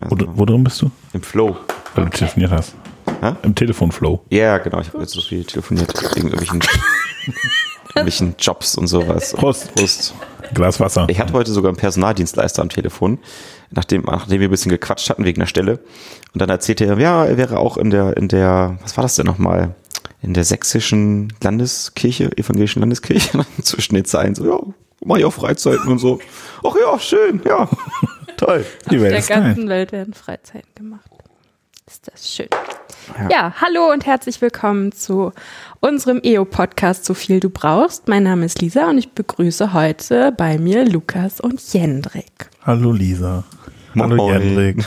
Wo, wo drin bist du? Im Flow. Weil du telefoniert hast. Hä? Im Telefonflow. Ja, genau. Ich habe jetzt so viel telefoniert wegen irgendwelchen, irgendwelchen Jobs und sowas. Prost. Prost. Glas Wasser. Ich hatte heute sogar einen Personaldienstleister am Telefon, nachdem, nachdem wir ein bisschen gequatscht hatten wegen der Stelle. Und dann erzählte er, ja, er wäre auch in der, in der, was war das denn nochmal? In der sächsischen Landeskirche, evangelischen Landeskirche, zwischen den Zeilen, so, ja, mach ich auch Freizeiten und so. Ach ja, schön, ja. Toll. Die Auf Welt der ist klein. ganzen Welt werden Freizeiten gemacht. Ist das schön. Ja. hallo und herzlich willkommen zu unserem EO-Podcast So viel du brauchst. Mein Name ist Lisa und ich begrüße heute bei mir Lukas und Jendrik. Hallo Lisa. Hallo. Jendrik.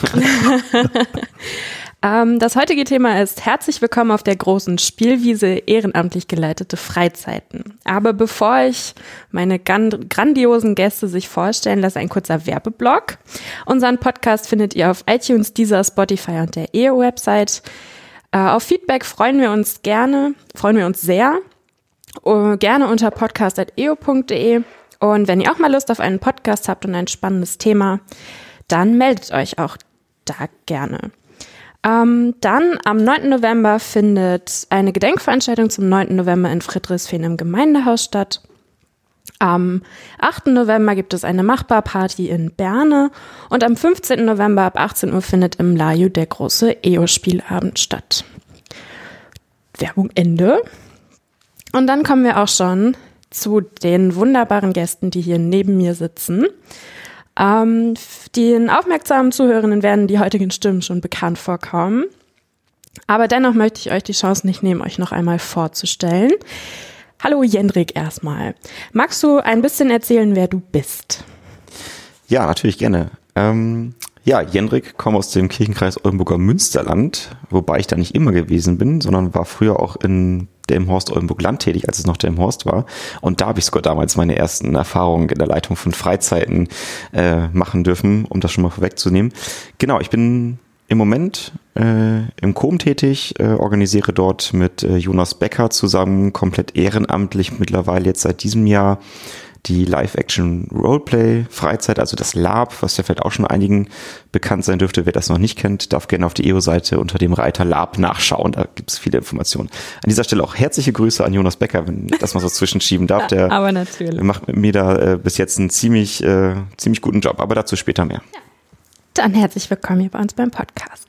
Ähm, das heutige Thema ist herzlich willkommen auf der großen Spielwiese ehrenamtlich geleitete Freizeiten. Aber bevor ich meine grandiosen Gäste sich vorstellen lasse, ein kurzer Werbeblock. Unseren Podcast findet ihr auf iTunes, Deezer, Spotify und der EO-Website. Äh, auf Feedback freuen wir uns gerne, freuen wir uns sehr. Uh, gerne unter podcast.eo.de. Und wenn ihr auch mal Lust auf einen Podcast habt und ein spannendes Thema, dann meldet euch auch da gerne. Ähm, dann am 9. November findet eine Gedenkveranstaltung zum 9. November in Friedrichsfehn im Gemeindehaus statt. Am 8. November gibt es eine Machbarparty in Berne und am 15. November ab 18 Uhr findet im Laju der große EO-Spielabend statt. Werbung Ende. Und dann kommen wir auch schon zu den wunderbaren Gästen, die hier neben mir sitzen. Ähm, den aufmerksamen Zuhörenden werden die heutigen Stimmen schon bekannt vorkommen. Aber dennoch möchte ich euch die Chance nicht nehmen, euch noch einmal vorzustellen. Hallo Jendrik erstmal. Magst du ein bisschen erzählen, wer du bist? Ja, natürlich gerne. Ähm, ja, Jendrik, komme aus dem Kirchenkreis Oldenburger Münsterland, wobei ich da nicht immer gewesen bin, sondern war früher auch in Delmhorst Oldenburg Land tätig, als es noch Delmhorst war. Und da habe ich sogar damals meine ersten Erfahrungen in der Leitung von Freizeiten äh, machen dürfen, um das schon mal vorwegzunehmen. Genau, ich bin im Moment äh, im Com tätig, äh, organisiere dort mit äh, Jonas Becker zusammen komplett ehrenamtlich mittlerweile jetzt seit diesem Jahr die Live-Action-Roleplay-Freizeit, also das Lab, was ja vielleicht auch schon einigen bekannt sein dürfte. Wer das noch nicht kennt, darf gerne auf die EO-Seite unter dem Reiter Lab nachschauen. Da gibt es viele Informationen. An dieser Stelle auch herzliche Grüße an Jonas Becker, wenn ich das mal so zwischenschieben darf. Der Aber natürlich. macht mit mir da äh, bis jetzt einen ziemlich, äh, ziemlich guten Job, aber dazu später mehr. Dann herzlich willkommen hier bei uns beim Podcast.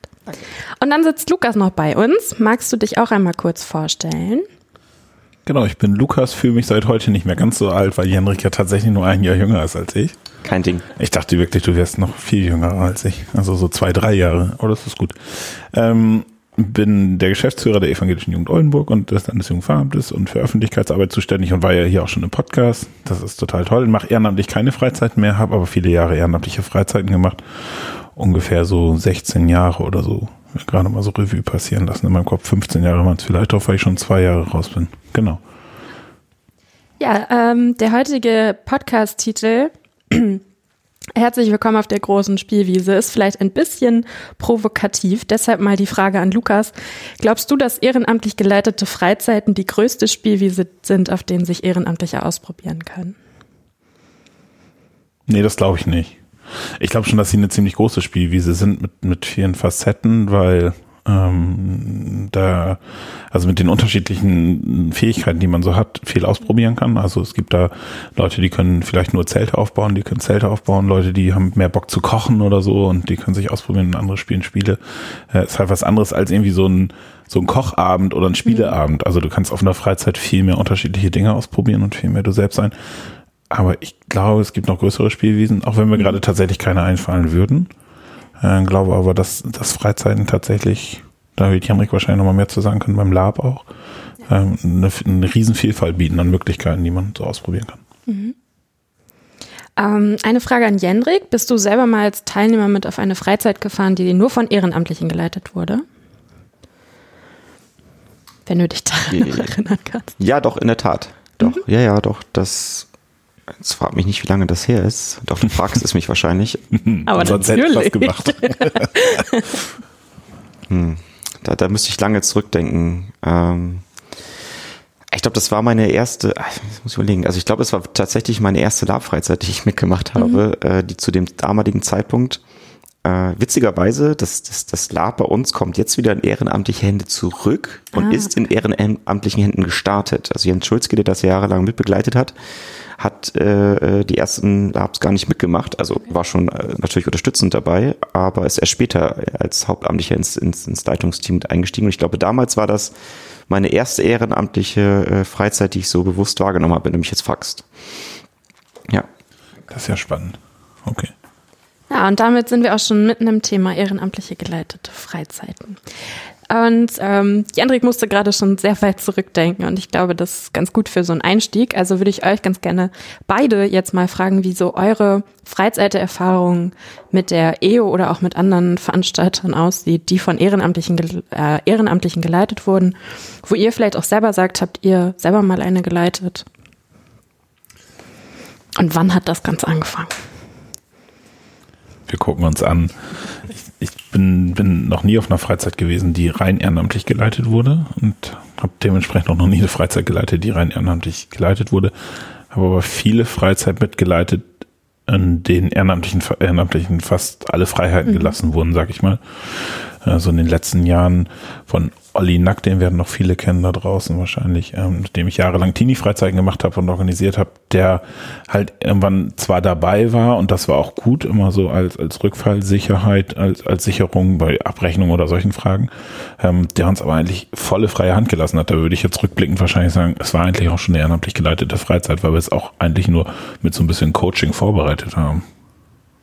Und dann sitzt Lukas noch bei uns. Magst du dich auch einmal kurz vorstellen? Genau, ich bin Lukas, fühle mich seit heute nicht mehr ganz so alt, weil Jendrik ja tatsächlich nur ein Jahr jünger ist als ich. Kein Ding. Ich dachte wirklich, du wärst noch viel jünger als ich. Also so zwei, drei Jahre. Aber das ist gut. Ähm, bin der Geschäftsführer der Evangelischen Jugend Oldenburg und des Landesjugendfahramtes und für Öffentlichkeitsarbeit zuständig und war ja hier auch schon im Podcast. Das ist total toll. Mache ehrenamtlich keine Freizeiten mehr, habe aber viele Jahre ehrenamtliche Freizeiten gemacht. Ungefähr so 16 Jahre oder so. Gerade mal so Revue passieren lassen in meinem Kopf. 15 Jahre waren es vielleicht auch, weil ich schon zwei Jahre raus bin. Genau. Ja, ähm, der heutige Podcast-Titel Herzlich willkommen auf der großen Spielwiese ist vielleicht ein bisschen provokativ. Deshalb mal die Frage an Lukas. Glaubst du, dass ehrenamtlich geleitete Freizeiten die größte Spielwiese sind, auf denen sich Ehrenamtliche ausprobieren können? Nee, das glaube ich nicht. Ich glaube schon, dass sie eine ziemlich große Spielwiese sind mit, mit vielen Facetten, weil ähm, da, also mit den unterschiedlichen Fähigkeiten, die man so hat, viel ausprobieren kann. Also es gibt da Leute, die können vielleicht nur Zelte aufbauen, die können Zelte aufbauen, Leute, die haben mehr Bock zu kochen oder so und die können sich ausprobieren und andere spielen Spiele. Äh, ist halt was anderes als irgendwie so ein so ein Kochabend oder ein Spieleabend. Also du kannst auf einer Freizeit viel mehr unterschiedliche Dinge ausprobieren und viel mehr du selbst sein. Aber ich glaube, es gibt noch größere Spielwiesen, auch wenn mir gerade tatsächlich keine einfallen würden. Äh, glaube aber, dass, dass Freizeiten tatsächlich, da wird Henrik wahrscheinlich noch mal mehr zu sagen können, beim Lab auch, ähm, eine, eine Riesenvielfalt bieten an Möglichkeiten, die man so ausprobieren kann. Ähm, eine Frage an Jendrik. Bist du selber mal als Teilnehmer mit auf eine Freizeit gefahren, die nur von Ehrenamtlichen geleitet wurde? Wenn du dich daran noch erinnern kannst. Ja, doch, in der Tat. Doch, ja, ja, doch. Das. Jetzt frag mich nicht, wie lange das her ist. Doch, du fragst es mich wahrscheinlich. Aber Sonst hätte ich was gemacht. Da, da müsste ich lange zurückdenken. Ähm, ich glaube, das war meine erste, ach, jetzt muss ich überlegen, also ich glaube, es war tatsächlich meine erste Lab-Freizeit, die ich mitgemacht habe, äh, die zu dem damaligen Zeitpunkt Äh, witzigerweise, das, das, das Lab bei uns kommt jetzt wieder in ehrenamtliche Hände zurück und Ah. ist in ehrenamtlichen Händen gestartet. Also Jens Schulzke, der das jahrelang mitbegleitet hat, hat äh, die ersten Labs gar nicht mitgemacht. Also war schon äh, natürlich unterstützend dabei, aber ist erst später als Hauptamtlicher ins, ins, ins Leitungsteam mit eingestiegen. Und ich glaube, damals war das meine erste ehrenamtliche äh, Freizeit, die ich so bewusst wahrgenommen habe, wenn du mich jetzt fragst. Ja. Das ist ja spannend. Okay. Ja, und damit sind wir auch schon mitten im Thema ehrenamtliche geleitete Freizeiten. Und ähm, Jendrik musste gerade schon sehr weit zurückdenken und ich glaube, das ist ganz gut für so einen Einstieg. Also würde ich euch ganz gerne beide jetzt mal fragen, wie so eure Freizeiterfahrung mit der EO oder auch mit anderen Veranstaltern aussieht, die von Ehrenamtlichen, äh, Ehrenamtlichen geleitet wurden, wo ihr vielleicht auch selber sagt, habt ihr selber mal eine geleitet? Und wann hat das Ganze angefangen? Wir gucken uns an. Ich, ich bin, bin noch nie auf einer Freizeit gewesen, die rein ehrenamtlich geleitet wurde und habe dementsprechend auch noch nie eine Freizeit geleitet, die rein ehrenamtlich geleitet wurde. Habe aber viele Freizeit mitgeleitet, in denen ehrenamtlichen, ehrenamtlichen fast alle Freiheiten gelassen wurden, sag ich mal. Also in den letzten Jahren von Olli Nack, den werden noch viele kennen da draußen wahrscheinlich, ähm, dem ich jahrelang Teenie-Freizeiten gemacht habe und organisiert habe, der halt irgendwann zwar dabei war und das war auch gut, immer so als, als Rückfallsicherheit, als, als Sicherung bei Abrechnung oder solchen Fragen, ähm, der uns aber eigentlich volle freie Hand gelassen hat. Da würde ich jetzt rückblickend wahrscheinlich sagen, es war eigentlich auch schon eine ehrenamtlich geleitete Freizeit, weil wir es auch eigentlich nur mit so ein bisschen Coaching vorbereitet haben.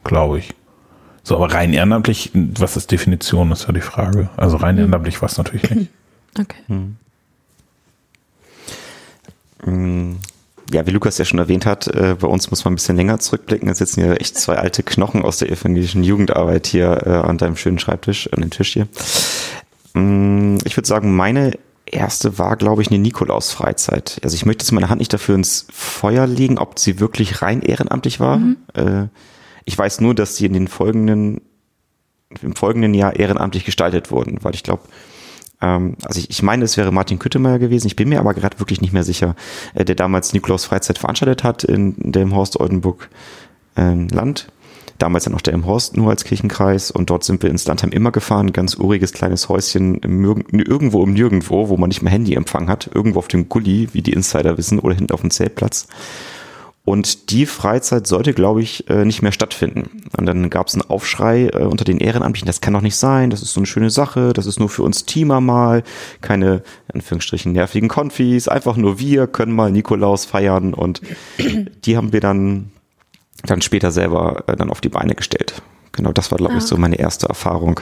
Glaube ich. So, aber rein ehrenamtlich, was ist Definition, ist ja die Frage. Also rein ehrenamtlich war es natürlich nicht. Okay. Mm, Ja, wie Lukas ja schon erwähnt hat, äh, bei uns muss man ein bisschen länger zurückblicken. Es sitzen hier echt zwei alte Knochen aus der evangelischen Jugendarbeit hier äh, an deinem schönen Schreibtisch, an dem Tisch hier. Mm, Ich würde sagen, meine erste war, glaube ich, eine Nikolaus-Freizeit. Also ich möchte jetzt meine Hand nicht dafür ins Feuer legen, ob sie wirklich rein ehrenamtlich war. Äh, Ich weiß nur, dass sie in den folgenden, im folgenden Jahr ehrenamtlich gestaltet wurden, weil ich glaube, ähm, also ich, ich meine, es wäre Martin Küttemeier gewesen, ich bin mir aber gerade wirklich nicht mehr sicher, äh, der damals Nikolaus Freizeit veranstaltet hat in, dem Horst Oldenburg ähm, Land. Damals ja noch der im Horst nur als Kirchenkreis und dort sind wir ins Landheim immer gefahren, ganz uriges kleines Häuschen irgendwo im Nirgendwo, wo man nicht mehr Handyempfang hat, irgendwo auf dem Gully, wie die Insider wissen, oder hinten auf dem Zeltplatz. Und die Freizeit sollte, glaube ich, äh, nicht mehr stattfinden. Und dann gab es einen Aufschrei äh, unter den Ehrenamtlichen, das kann doch nicht sein, das ist so eine schöne Sache, das ist nur für uns Teamer mal, keine, in Anführungsstrichen, nervigen Konfis, einfach nur wir können mal Nikolaus feiern und die haben wir dann, dann später selber äh, dann auf die Beine gestellt. Genau, das war, glaube ich, Ah. so meine erste Erfahrung,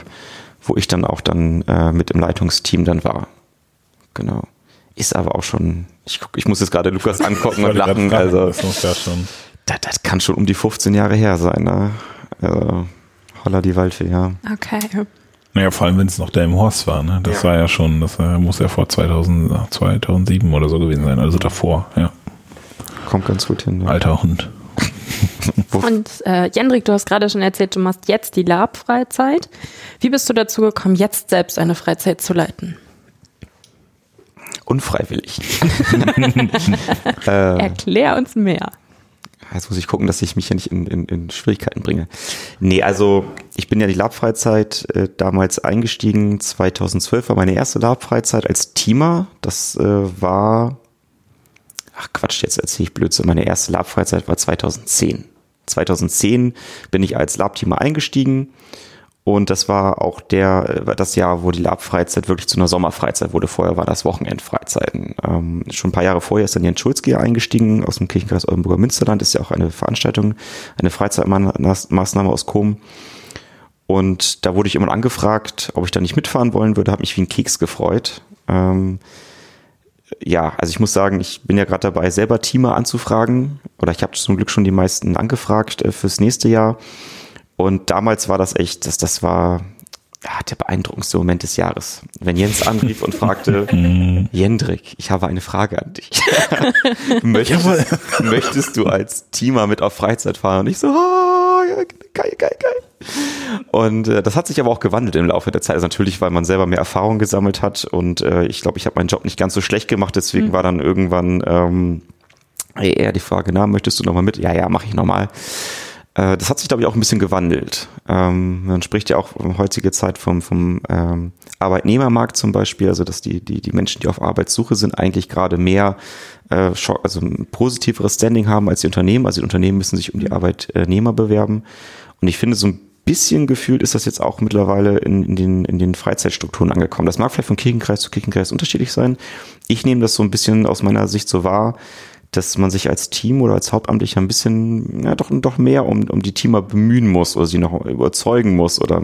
wo ich dann auch dann äh, mit im Leitungsteam dann war. Genau. Ist aber auch schon, ich, guck, ich muss jetzt gerade Lukas angucken und lachen, also Das schon. das, das kann schon um die 15 Jahre her sein, ne? Also, holla die Waldfee, ja. Okay. Naja, vor allem, wenn es noch der im Horst war, ne? Das Ja. war ja schon, das muss ja vor 2000, 2007 oder so gewesen sein, also davor, ja. Kommt ganz gut hin. Ne? Alter Hund. Und äh, Jendrik, du hast gerade schon erzählt, du machst jetzt die Lab-Freizeit. Wie bist du dazu gekommen, jetzt selbst eine Freizeit zu leiten? Unfreiwillig. äh, Erklär uns mehr. Jetzt muss ich gucken, dass ich mich hier nicht in, in, in Schwierigkeiten bringe. Nee, also ich bin ja in die Lab-Freizeit äh, damals eingestiegen. 2012 war meine erste Lab-Freizeit als Teamer. Das äh, war, ach Quatsch, jetzt erzähle ich Blödsinn. Meine erste Lab-Freizeit war 2010. 2010 bin ich als Lab-Teamer eingestiegen. Und das war auch der, äh, das Jahr, wo die Lab-Freizeit wirklich zu einer Sommerfreizeit wurde. Vorher war das Wochenendfreizeiten. Ähm, schon ein paar Jahre vorher ist dann Jens Schulzki eingestiegen aus dem Kirchenkreis Oldenburger Münsterland. Ist ja auch eine Veranstaltung, eine Freizeitmaßnahme aus Com. Und da wurde ich immer angefragt, ob ich da nicht mitfahren wollen würde, habe mich wie ein Keks gefreut. Ähm, ja, also ich muss sagen, ich bin ja gerade dabei, selber Teamer anzufragen. Oder ich habe zum Glück schon die meisten angefragt äh, fürs nächste Jahr. Und damals war das echt, das, das war ja, der beeindruckendste Moment des Jahres. Wenn Jens anrief und fragte, Jendrik, ich habe eine Frage an dich. möchtest, möchtest du als Teamer mit auf Freizeit fahren? Und ich so, ah, ja, geil, geil, geil. Und äh, das hat sich aber auch gewandelt im Laufe der Zeit. Also natürlich, weil man selber mehr Erfahrung gesammelt hat. Und äh, ich glaube, ich habe meinen Job nicht ganz so schlecht gemacht. Deswegen war dann irgendwann ähm, eher die Frage, na, möchtest du nochmal mit? Ja, ja, mache ich nochmal. Äh, das hat sich, glaube ich, auch ein bisschen gewandelt. Ähm, man spricht ja auch in heutiger Zeit vom, vom ähm, Arbeitnehmermarkt zum Beispiel, also dass die, die, die Menschen, die auf Arbeitssuche sind, eigentlich gerade mehr äh, also ein positiveres Standing haben als die Unternehmen. Also die Unternehmen müssen sich um die Arbeitnehmer bewerben. Und ich finde, so ein bisschen gefühlt ist das jetzt auch mittlerweile in, in, den, in den Freizeitstrukturen angekommen. Das mag vielleicht von Kirchenkreis zu Kirchenkreis unterschiedlich sein. Ich nehme das so ein bisschen aus meiner Sicht so wahr, dass man sich als Team oder als Hauptamtlicher ein bisschen, ja, doch, doch mehr um, um die Teamer bemühen muss oder sie noch überzeugen muss oder,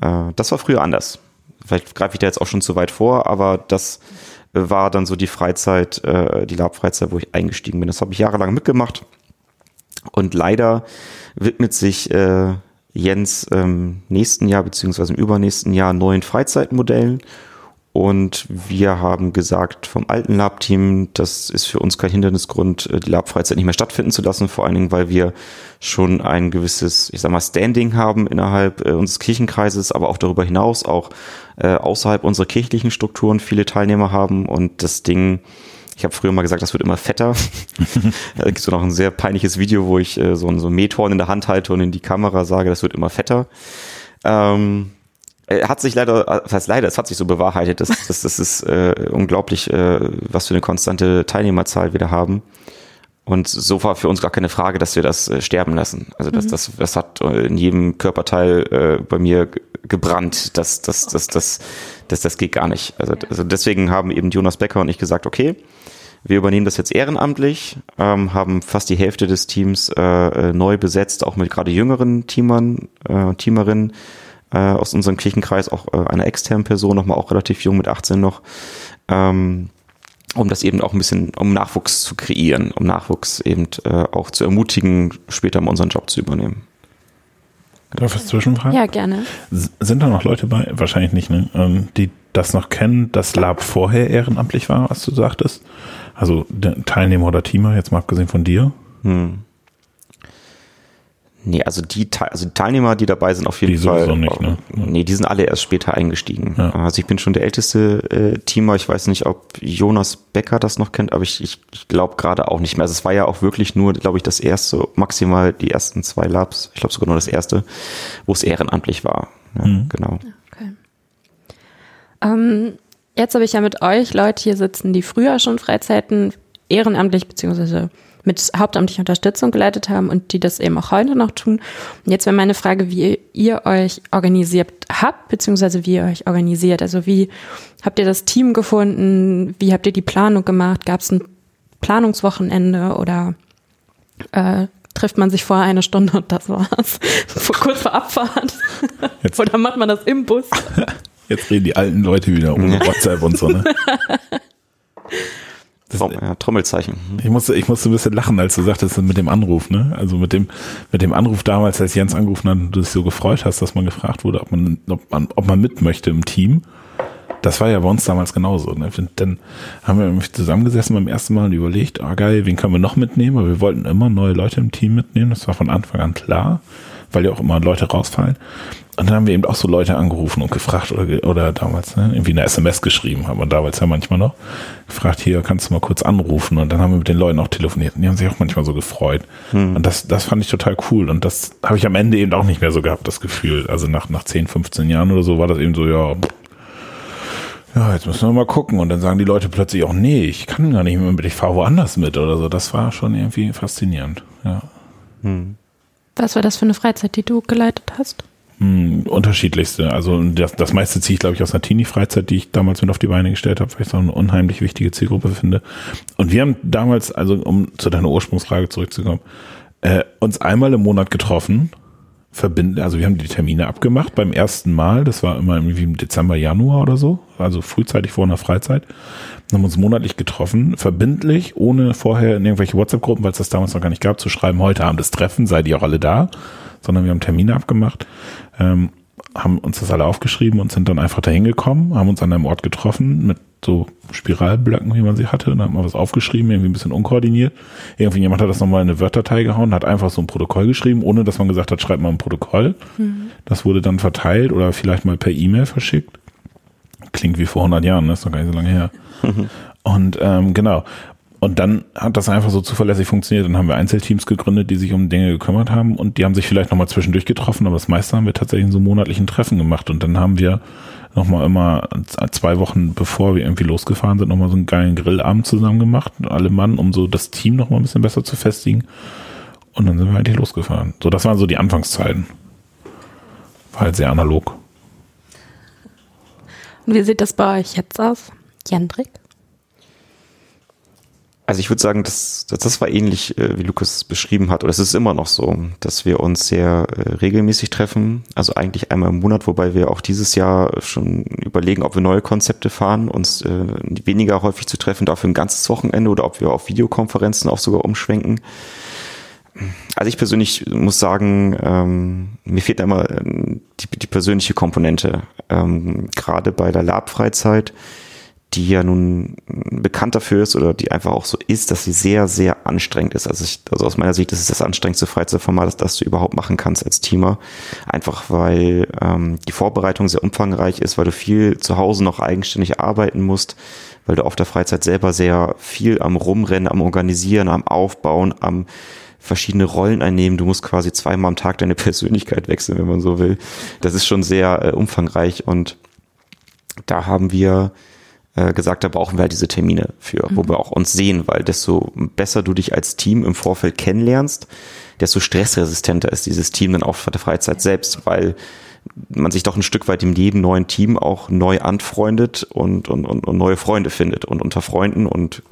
äh, das war früher anders. Vielleicht greife ich da jetzt auch schon zu weit vor, aber das war dann so die Freizeit, äh, die Lab-Freizeit, wo ich eingestiegen bin. Das habe ich jahrelang mitgemacht und leider widmet sich, äh, Jens ähm, nächsten Jahr beziehungsweise im übernächsten Jahr neuen Freizeitmodellen. Und wir haben gesagt vom alten Lab-Team, das ist für uns kein Hindernisgrund, äh, die Lab-Freizeit nicht mehr stattfinden zu lassen, vor allen Dingen, weil wir schon ein gewisses, ich sag mal, Standing haben innerhalb äh, unseres Kirchenkreises, aber auch darüber hinaus, auch äh, außerhalb unserer kirchlichen Strukturen viele Teilnehmer haben und das Ding ich habe früher mal gesagt, das wird immer fetter. da gibt es noch ein sehr peinliches Video, wo ich äh, so, ein, so ein Methorn in der Hand halte und in die Kamera sage, das wird immer fetter. Ähm, hat sich leider, das heißt leider, es hat sich so bewahrheitet, dass das, das ist äh, unglaublich, äh, was für eine konstante Teilnehmerzahl wir da haben. Und so war für uns gar keine Frage, dass wir das äh, sterben lassen. Also das, mhm. das, das hat äh, in jedem Körperteil äh, bei mir gebrannt. Das, das, das, das, das, das geht gar nicht. Also, also deswegen haben eben Jonas Becker und ich gesagt, okay, wir übernehmen das jetzt ehrenamtlich, ähm, haben fast die Hälfte des Teams äh, äh, neu besetzt, auch mit gerade jüngeren Teamern, äh, Teamerinnen äh, aus unserem Kirchenkreis, auch äh, einer externen Person, nochmal auch relativ jung mit 18 noch, ähm, um das eben auch ein bisschen, um Nachwuchs zu kreieren, um Nachwuchs eben äh, auch zu ermutigen, später mal unseren Job zu übernehmen. Darf ich zwischenfragen? Ja, gerne. Sind da noch Leute bei, wahrscheinlich nicht, ne? Ähm, die das noch kennen, dass Lab vorher ehrenamtlich war, was du sagtest? Also Teilnehmer oder Teamer, jetzt mal abgesehen von dir? Hm. Nee, also die, also die Teilnehmer, die dabei sind, auf jeden die Fall. Nicht, ne? Nee, die sind alle erst später eingestiegen. Ja. Also ich bin schon der älteste äh, Teamer. Ich weiß nicht, ob Jonas Becker das noch kennt, aber ich, ich, ich glaube gerade auch nicht mehr. Also es war ja auch wirklich nur, glaube ich, das erste, maximal die ersten zwei Labs, ich glaube sogar nur das erste, wo es ehrenamtlich war. Ja, mhm. Genau. Okay. Ähm, Jetzt habe ich ja mit euch Leute hier sitzen, die früher schon Freizeiten ehrenamtlich beziehungsweise mit hauptamtlicher Unterstützung geleitet haben und die das eben auch heute noch tun. Und jetzt wäre meine Frage, wie ihr euch organisiert habt, beziehungsweise wie ihr euch organisiert. Also wie habt ihr das Team gefunden? Wie habt ihr die Planung gemacht? Gab es ein Planungswochenende oder äh, trifft man sich vorher eine Stunde und das war's? Kurz vor Abfahrt? Jetzt. oder macht man das im Bus? Jetzt reden die alten Leute wieder um WhatsApp und so, ne? Das, ja, Trommelzeichen. Ich musste, ich musste ein bisschen lachen, als du sagtest, mit dem Anruf, ne? Also mit dem, mit dem Anruf damals, als Jens angerufen hat und du dich so gefreut hast, dass man gefragt wurde, ob man, ob man, ob man mit möchte im Team. Das war ja bei uns damals genauso. Ne? Dann haben wir zusammengesessen beim ersten Mal und überlegt, ah geil, wen können wir noch mitnehmen? Aber wir wollten immer neue Leute im Team mitnehmen. Das war von Anfang an klar, weil ja auch immer Leute rausfallen. Und dann haben wir eben auch so Leute angerufen und gefragt oder, oder damals ne, irgendwie eine SMS geschrieben, haben wir damals ja manchmal noch gefragt, hier kannst du mal kurz anrufen und dann haben wir mit den Leuten auch telefoniert und die haben sich auch manchmal so gefreut. Hm. Und das, das fand ich total cool und das habe ich am Ende eben auch nicht mehr so gehabt, das Gefühl. Also nach, nach 10, 15 Jahren oder so war das eben so, ja, ja, jetzt müssen wir mal gucken. Und dann sagen die Leute plötzlich auch, nee, ich kann gar nicht mehr mit, ich fahre woanders mit oder so. Das war schon irgendwie faszinierend, ja. Hm. Was war das für eine Freizeit, die du geleitet hast? Hm, unterschiedlichste. Also das, das meiste ziehe ich, glaube ich, aus einer Teenie-Freizeit, die ich damals mit auf die Beine gestellt habe, weil ich auch eine unheimlich wichtige Zielgruppe finde. Und wir haben damals, also um zu deiner Ursprungsfrage zurückzukommen, äh, uns einmal im Monat getroffen, verbinden, also wir haben die Termine abgemacht beim ersten Mal, das war immer irgendwie im Dezember, Januar oder so, also frühzeitig vor einer Freizeit, dann haben uns monatlich getroffen, verbindlich, ohne vorher in irgendwelche WhatsApp-Gruppen, weil es das damals noch gar nicht gab, zu schreiben, heute Abend das Treffen, seid ihr auch alle da sondern wir haben Termine abgemacht, ähm, haben uns das alle aufgeschrieben und sind dann einfach dahin gekommen, haben uns an einem Ort getroffen mit so Spiralblöcken, wie man sie hatte, und dann haben wir was aufgeschrieben, irgendwie ein bisschen unkoordiniert. Irgendwie jemand hat das nochmal in eine Word-Datei gehauen, hat einfach so ein Protokoll geschrieben, ohne dass man gesagt hat, schreibt mal ein Protokoll. Mhm. Das wurde dann verteilt oder vielleicht mal per E-Mail verschickt. Klingt wie vor 100 Jahren, das ist noch gar nicht so lange her. Mhm. Und ähm, genau. Und dann hat das einfach so zuverlässig funktioniert. Dann haben wir Einzelteams gegründet, die sich um Dinge gekümmert haben und die haben sich vielleicht nochmal zwischendurch getroffen, aber das meiste haben wir tatsächlich in so monatlichen Treffen gemacht und dann haben wir nochmal immer zwei Wochen bevor wir irgendwie losgefahren sind, nochmal so einen geilen Grillabend zusammen gemacht, alle Mann, um so das Team nochmal ein bisschen besser zu festigen. Und dann sind wir eigentlich losgefahren. So, das waren so die Anfangszeiten. War halt sehr analog. Und wie sieht das bei euch jetzt aus, Jendrik? Also ich würde sagen, das, das, das war ähnlich, äh, wie Lukas beschrieben hat, oder es ist immer noch so, dass wir uns sehr äh, regelmäßig treffen, also eigentlich einmal im Monat, wobei wir auch dieses Jahr schon überlegen, ob wir neue Konzepte fahren, uns äh, weniger häufig zu treffen, dafür ein ganzes Wochenende oder ob wir auf Videokonferenzen auch sogar umschwenken. Also ich persönlich muss sagen, ähm, mir fehlt immer die, die persönliche Komponente. Ähm, Gerade bei der Lab-Freizeit die ja nun bekannt dafür ist oder die einfach auch so ist, dass sie sehr, sehr anstrengend ist. Also, ich, also aus meiner Sicht ist es das anstrengendste Freizeitformat, das, das du überhaupt machen kannst als Teamer. Einfach weil ähm, die Vorbereitung sehr umfangreich ist, weil du viel zu Hause noch eigenständig arbeiten musst, weil du auf der Freizeit selber sehr viel am Rumrennen, am Organisieren, am Aufbauen, am verschiedene Rollen einnehmen. Du musst quasi zweimal am Tag deine Persönlichkeit wechseln, wenn man so will. Das ist schon sehr äh, umfangreich und da haben wir äh, gesagt, da brauchen wir halt diese Termine für, mhm. wo wir auch uns sehen, weil desto besser du dich als Team im Vorfeld kennenlernst, desto stressresistenter ist dieses Team dann auch für der Freizeit selbst, weil man sich doch ein Stück weit im jedem neuen Team auch neu anfreundet und, und, und, und neue Freunde findet. Und unter Freunden und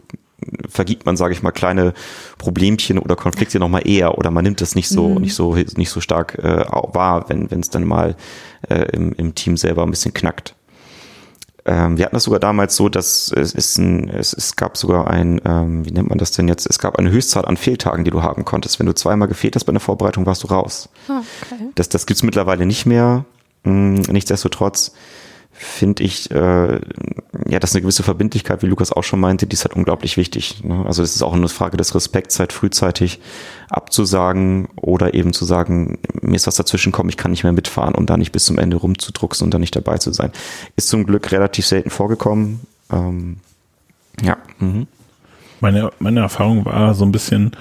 vergibt man, sage ich mal, kleine Problemchen oder Konflikte nochmal eher oder man nimmt das nicht so, mhm. nicht so, nicht so stark äh, wahr, wenn es dann mal äh, im, im Team selber ein bisschen knackt. Ähm, wir hatten das sogar damals so, dass es, ist ein, es, es gab sogar ein, ähm, wie nennt man das denn jetzt? Es gab eine Höchstzahl an Fehltagen, die du haben konntest. Wenn du zweimal gefehlt hast bei einer Vorbereitung, warst du raus. Ah, okay. Das, das gibt's mittlerweile nicht mehr. Hm, nichtsdestotrotz finde ich, äh, ja, das ist eine gewisse Verbindlichkeit, wie Lukas auch schon meinte, die ist halt unglaublich wichtig. Ne? Also es ist auch eine Frage des Respekts, halt frühzeitig abzusagen oder eben zu sagen, mir ist was dazwischen kommen, ich kann nicht mehr mitfahren und da nicht bis zum Ende rumzudrucksen und da nicht dabei zu sein. Ist zum Glück relativ selten vorgekommen. Ähm, ja. Mhm. Meine, meine Erfahrung war so ein bisschen,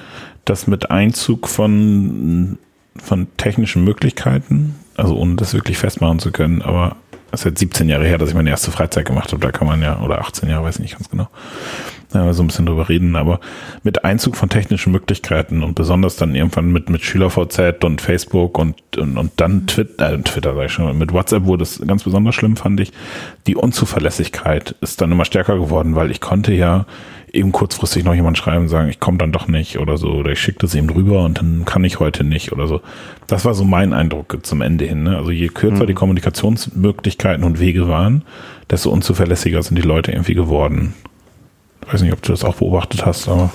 dass mit Einzug von, von technischen Möglichkeiten, also ohne das wirklich festmachen zu können, aber das ist jetzt 17 Jahre her, dass ich meine erste Freizeit gemacht habe. Da kann man ja, oder 18 Jahre, weiß ich nicht ganz genau, ja, so ein bisschen drüber reden. Aber mit Einzug von technischen Möglichkeiten und besonders dann irgendwann mit, mit SchülerVZ und Facebook und, und, und dann Twitter, äh, Twitter sag ich schon, mit WhatsApp wurde es ganz besonders schlimm, fand ich. Die Unzuverlässigkeit ist dann immer stärker geworden, weil ich konnte ja eben kurzfristig noch jemand schreiben und sagen, ich komme dann doch nicht oder so, oder ich schicke das eben drüber und dann kann ich heute nicht oder so. Das war so mein Eindruck zum Ende hin. Ne? Also je kürzer mhm. die Kommunikationsmöglichkeiten und Wege waren, desto unzuverlässiger sind die Leute irgendwie geworden. Ich weiß nicht, ob du das auch beobachtet hast, aber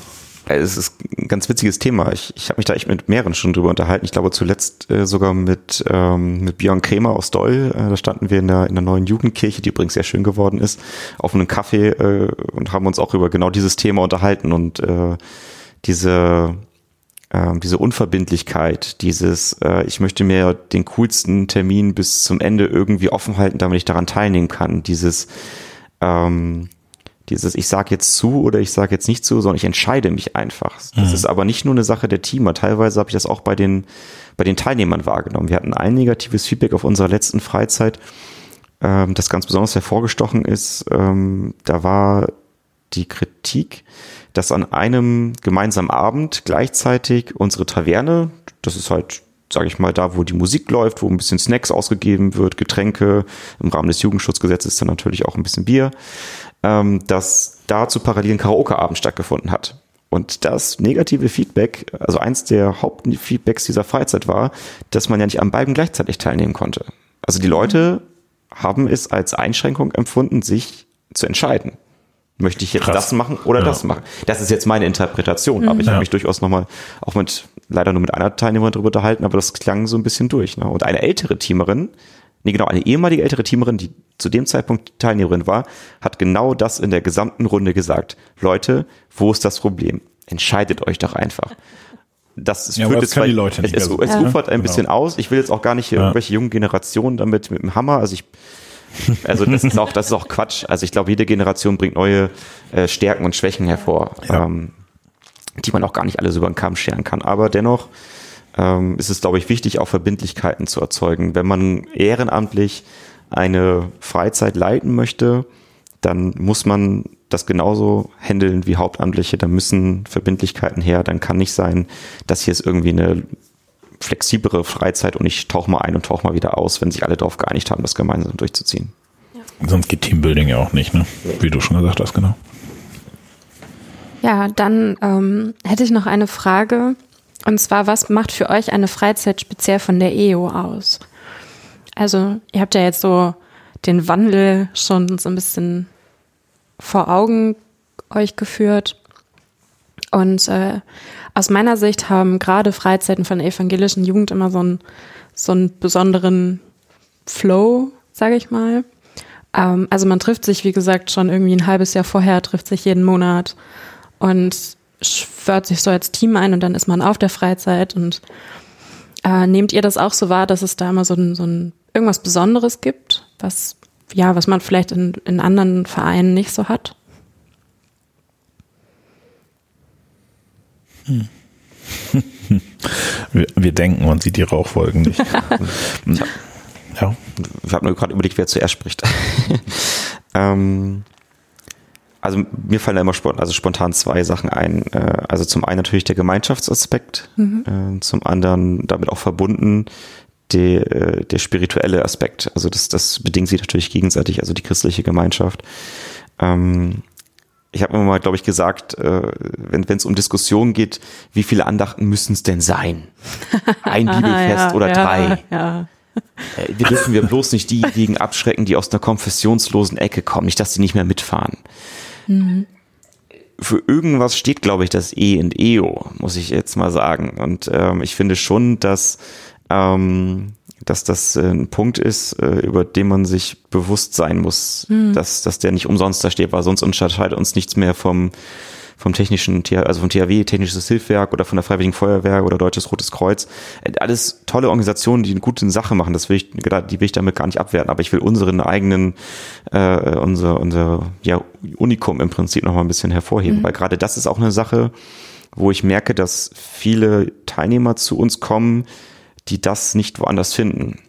es ist ein ganz witziges Thema. Ich, ich habe mich da echt mit mehreren schon drüber unterhalten. Ich glaube zuletzt äh, sogar mit, ähm, mit Björn Kremer aus Doll. Äh, da standen wir in der, in der neuen Jugendkirche, die übrigens sehr schön geworden ist, auf einem Kaffee äh, und haben uns auch über genau dieses Thema unterhalten und äh, diese äh, diese Unverbindlichkeit, dieses, äh, ich möchte mir den coolsten Termin bis zum Ende irgendwie offen halten, damit ich daran teilnehmen kann. Dieses ähm, dieses ich sage jetzt zu oder ich sage jetzt nicht zu, sondern ich entscheide mich einfach. Das mhm. ist aber nicht nur eine Sache der Teamer. Teilweise habe ich das auch bei den, bei den Teilnehmern wahrgenommen. Wir hatten ein negatives Feedback auf unserer letzten Freizeit, ähm, das ganz besonders hervorgestochen ist. Ähm, da war die Kritik, dass an einem gemeinsamen Abend gleichzeitig unsere Taverne, das ist halt sage ich mal, da, wo die Musik läuft, wo ein bisschen Snacks ausgegeben wird, Getränke, im Rahmen des Jugendschutzgesetzes dann natürlich auch ein bisschen Bier, ähm, dass da zu parallelen Karaoke-Abend stattgefunden hat. Und das negative Feedback, also eins der Hauptfeedbacks dieser Freizeit war, dass man ja nicht an beiden gleichzeitig teilnehmen konnte. Also die Leute haben es als Einschränkung empfunden, sich zu entscheiden. Möchte ich jetzt Krass. das machen oder ja. das machen? Das ist jetzt meine Interpretation, mhm. aber ich ja. habe mich durchaus nochmal auch mit, leider nur mit einer Teilnehmerin darüber unterhalten, aber das klang so ein bisschen durch. Ne? Und eine ältere Teamerin, nee genau, eine ehemalige ältere Teamerin, die zu dem Zeitpunkt Teilnehmerin war, hat genau das in der gesamten Runde gesagt. Leute, wo ist das Problem? Entscheidet euch doch einfach. Das ist ja, führt jetzt die Leute nicht es, es, es ja. ufert ein genau. bisschen aus. Ich will jetzt auch gar nicht ja. irgendwelche jungen Generationen damit mit dem Hammer. Also ich Also das ist auch, das ist auch Quatsch. Also ich glaube, jede Generation bringt neue äh, Stärken und Schwächen hervor, ähm, die man auch gar nicht alles über den Kamm scheren kann. Aber dennoch ähm, ist es, glaube ich, wichtig, auch Verbindlichkeiten zu erzeugen. Wenn man ehrenamtlich eine Freizeit leiten möchte, dann muss man das genauso handeln wie Hauptamtliche. Da müssen Verbindlichkeiten her. Dann kann nicht sein, dass hier ist irgendwie eine flexiblere Freizeit und ich tauche mal ein und tauche mal wieder aus, wenn sich alle darauf geeinigt haben, das gemeinsam durchzuziehen. Ja. Sonst geht Teambuilding ja auch nicht, ne? Wie du schon gesagt hast, genau. Ja, dann ähm, hätte ich noch eine Frage. Und zwar, was macht für euch eine Freizeit speziell von der EO aus? Also, ihr habt ja jetzt so den Wandel schon so ein bisschen vor Augen euch geführt. Und äh, aus meiner Sicht haben gerade Freizeiten von der evangelischen Jugend immer so einen, so einen besonderen Flow, sage ich mal. Ähm, also man trifft sich, wie gesagt, schon irgendwie ein halbes Jahr vorher, trifft sich jeden Monat und schwört sich so als Team ein und dann ist man auf der Freizeit und äh, nehmt ihr das auch so wahr, dass es da immer so ein, so ein irgendwas Besonderes gibt, was ja, was man vielleicht in, in anderen Vereinen nicht so hat? Hm. wir, wir, denken, man sieht die Rauchwolken nicht. ja. Ich habe nur gerade überlegt, wer zuerst spricht. ähm, also mir fallen da immer spontan, also spontan zwei Sachen ein. Äh, also zum einen natürlich der Gemeinschaftsaspekt, mhm. Äh, zum anderen damit auch verbunden der, äh, der spirituelle Aspekt. Also das, das bedingt sich natürlich gegenseitig, also die christliche Gemeinschaft. Ähm, ich habe immer mal, glaube ich, gesagt, äh, wenn es um Diskussionen geht, wie viele Andachten müssen es denn sein? Ein Bibelfest ja, oder ja, drei? Ja. Wir dürfen wir bloß nicht diejenigen abschrecken, die aus einer konfessionslosen Ecke kommen, nicht, dass sie nicht mehr mitfahren. Mhm. Für irgendwas steht, glaube ich, das E und EO, muss ich jetzt mal sagen. Und ähm, ich finde schon, dass ähm, dass das äh, ein Punkt ist, äh, über den man sich bewusst sein muss, mhm. dass, dass der nicht umsonst da steht, weil sonst unterscheidet uns nichts mehr vom, vom technischen, also vom THW, Technisches Hilfswerk oder von der Freiwilligen Feuerwehr oder Deutsches Rotes Kreuz. Äh, alles tolle Organisationen, die eine gute Sache machen. Das will ich, die will ich damit gar nicht abwerten. Aber ich will unseren eigenen, äh, unser, unser ja, Unikum im Prinzip noch mal ein bisschen hervorheben, mhm. weil gerade das ist auch eine Sache, wo ich merke, dass viele Teilnehmer zu uns kommen, die das nicht woanders finden.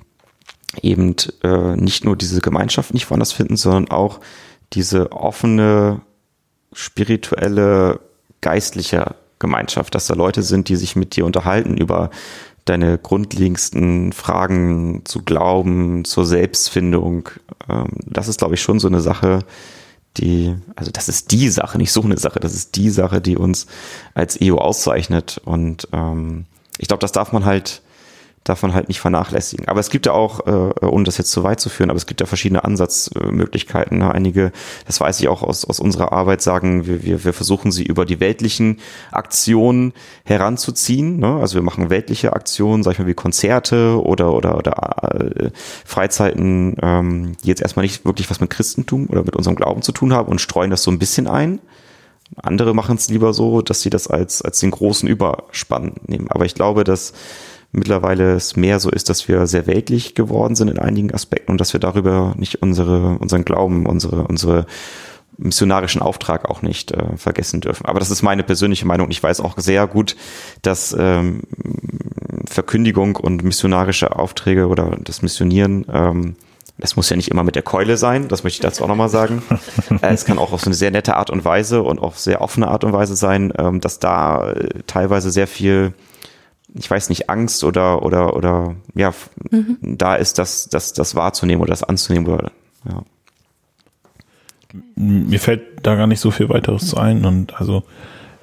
Eben äh, nicht nur diese Gemeinschaft nicht woanders finden, sondern auch diese offene, spirituelle, geistliche Gemeinschaft, dass da Leute sind, die sich mit dir unterhalten über deine grundlegendsten Fragen zu Glauben, zur Selbstfindung. Ähm, das ist, glaube ich, schon so eine Sache, die, also das ist die Sache, nicht so eine Sache, das ist die Sache, die uns als EO auszeichnet. Und ähm, ich glaube, das darf man halt darf man halt nicht vernachlässigen. Aber es gibt ja auch, äh, ohne das jetzt zu weit zu führen, aber es gibt ja verschiedene Ansatzmöglichkeiten. Ne? Einige, das weiß ich auch aus, aus unserer Arbeit, sagen, wir, wir, wir versuchen sie über die weltlichen Aktionen heranzuziehen. Ne? Also wir machen weltliche Aktionen, sag ich mal, wie Konzerte oder, oder, oder äh, Freizeiten, ähm, die jetzt erstmal nicht wirklich was mit Christentum oder mit unserem Glauben zu tun haben und streuen das so ein bisschen ein. Andere machen es lieber so, dass sie das als, als den großen Überspann nehmen. Aber ich glaube, dass mittlerweile es mehr so ist, dass wir sehr weltlich geworden sind in einigen Aspekten und dass wir darüber nicht unsere, unseren Glauben, unsere, unsere missionarischen Auftrag auch nicht äh, vergessen dürfen. Aber das ist meine persönliche Meinung. Ich weiß auch sehr gut, dass ähm, Verkündigung und missionarische Aufträge oder das Missionieren ähm, das muss ja nicht immer mit der Keule sein, das möchte ich dazu auch nochmal sagen. Äh, es kann auch auf so eine sehr nette Art und Weise und auf sehr offene Art und Weise sein, ähm, dass da äh, teilweise sehr viel ich weiß nicht, Angst oder, oder, oder, ja, mhm. da ist das, das, das wahrzunehmen oder das anzunehmen oder, ja. Mir fällt da gar nicht so viel weiteres ein und also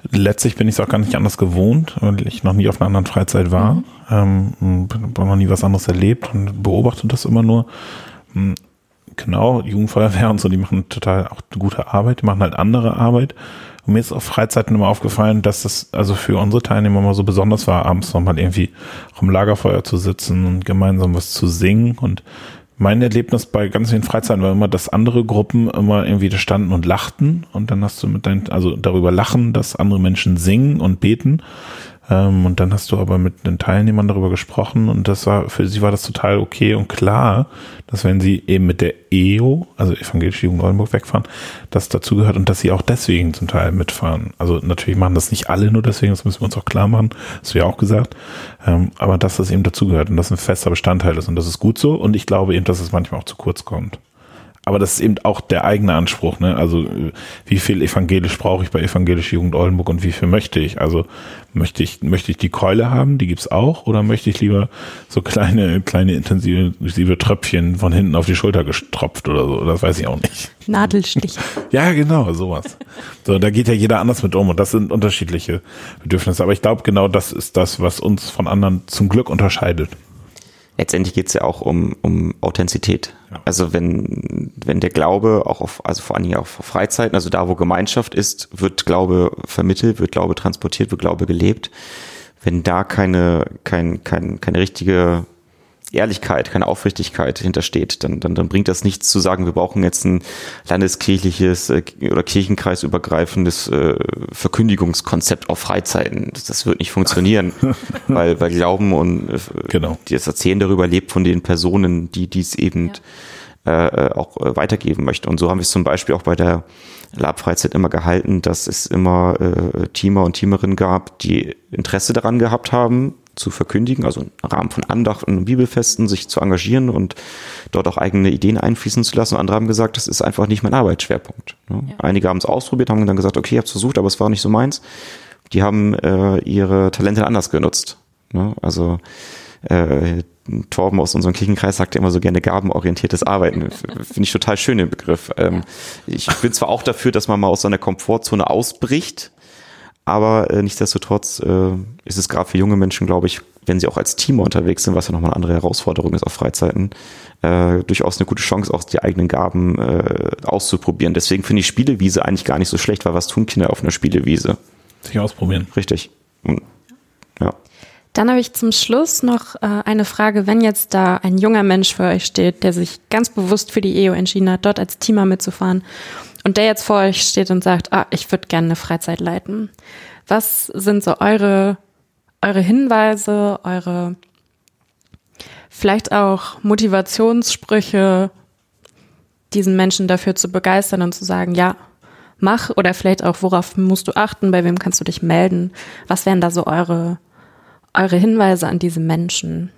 letztlich bin ich es auch gar nicht anders gewohnt, weil ich noch nie auf einer anderen Freizeit war, mhm. ähm, habe noch nie was anderes erlebt und beobachte das immer nur. Genau, Jugendfeuerwehr und so, die machen total auch gute Arbeit, die machen halt andere Arbeit und mir ist auf Freizeiten immer aufgefallen, dass das also für unsere Teilnehmer mal so besonders war, abends nochmal irgendwie am Lagerfeuer zu sitzen und gemeinsam was zu singen. Und mein Erlebnis bei ganz vielen Freizeiten war immer, dass andere Gruppen immer irgendwie da standen und lachten und dann hast du mit deinen, also darüber lachen, dass andere Menschen singen und beten Ähm, und dann hast du aber mit den Teilnehmern darüber gesprochen und das war, für sie war das total okay und klar, dass wenn sie eben mit der EO, also Evangelische Jugend Oldenburg wegfahren, das dazugehört und dass sie auch deswegen zum Teil mitfahren. Also natürlich machen das nicht alle nur deswegen, das müssen wir uns auch klar machen, hast du ja auch gesagt, ähm, aber dass das eben dazugehört und das ein fester Bestandteil ist und das ist gut so und ich glaube eben, dass es manchmal auch zu kurz kommt. Aber das ist eben auch der eigene Anspruch, ne? Also wie viel evangelisch brauche ich bei evangelischer Jugend Oldenburg und wie viel möchte ich? Also möchte ich möchte ich die Keule haben, die gibt's auch, oder möchte ich lieber so kleine kleine intensive Tröpfchen von hinten auf die Schulter gestropft oder so? Das weiß ich auch nicht. Nadelstich. ja, genau, sowas. So, da geht ja jeder anders mit um und das sind unterschiedliche Bedürfnisse. Aber ich glaube, genau das ist das, was uns von anderen zum Glück unterscheidet letztendlich geht es ja auch um, um Authentizität. Ja. Also wenn, wenn der Glaube auch auf, also vor allen Dingen auch auf Freizeiten, also da, wo Gemeinschaft ist, wird Glaube vermittelt, wird Glaube transportiert, wird Glaube gelebt. Wenn da keine, kein, kein, keine richtige Ehrlichkeit, keine Aufrichtigkeit hintersteht, dann, dann, dann bringt das nichts zu sagen, wir brauchen jetzt ein landeskirchliches äh, oder kirchenkreisübergreifendes äh, Verkündigungskonzept auf Freizeiten. Das, das wird nicht funktionieren, weil, weil Glauben und äh, genau. das Erzählen darüber lebt von den Personen, die dies eben ja. äh, auch äh, weitergeben möchten. Und so haben wir es zum Beispiel auch bei der Lab-Freizeit immer gehalten, dass es immer äh, Teamer und Teamerinnen gab, die Interesse daran gehabt haben, zu verkündigen, also im Rahmen von Andacht und Bibelfesten sich zu engagieren und dort auch eigene Ideen einfließen zu lassen. andere haben gesagt, das ist einfach nicht mein Arbeitsschwerpunkt. Ja. Einige haben es ausprobiert, haben dann gesagt, okay, ich habe es versucht, aber es war nicht so meins. Die haben äh, ihre Talente anders genutzt. Ne? Also äh, Torben aus unserem Kirchenkreis sagt immer so gerne gabenorientiertes Arbeiten. Finde ich total schön den Begriff. Ähm, ich bin zwar auch dafür, dass man mal aus seiner Komfortzone ausbricht, aber äh, nichtsdestotrotz äh, ist es gerade für junge Menschen, glaube ich, wenn sie auch als Team unterwegs sind, was ja nochmal eine andere Herausforderung ist auf Freizeiten, äh, durchaus eine gute Chance, auch die eigenen Gaben äh, auszuprobieren. Deswegen finde ich Spielewiese eigentlich gar nicht so schlecht, weil was tun Kinder auf einer Spielewiese? Sich ausprobieren. Richtig. Ja. Dann habe ich zum Schluss noch äh, eine Frage, wenn jetzt da ein junger Mensch für euch steht, der sich ganz bewusst für die EO entschieden hat, dort als Teamer mitzufahren und der jetzt vor euch steht und sagt, ah, ich würde gerne eine Freizeit leiten. Was sind so eure, eure Hinweise, eure vielleicht auch Motivationssprüche, diesen Menschen dafür zu begeistern und zu sagen, ja, mach oder vielleicht auch, worauf musst du achten, bei wem kannst du dich melden? Was wären da so eure, eure Hinweise an diese Menschen?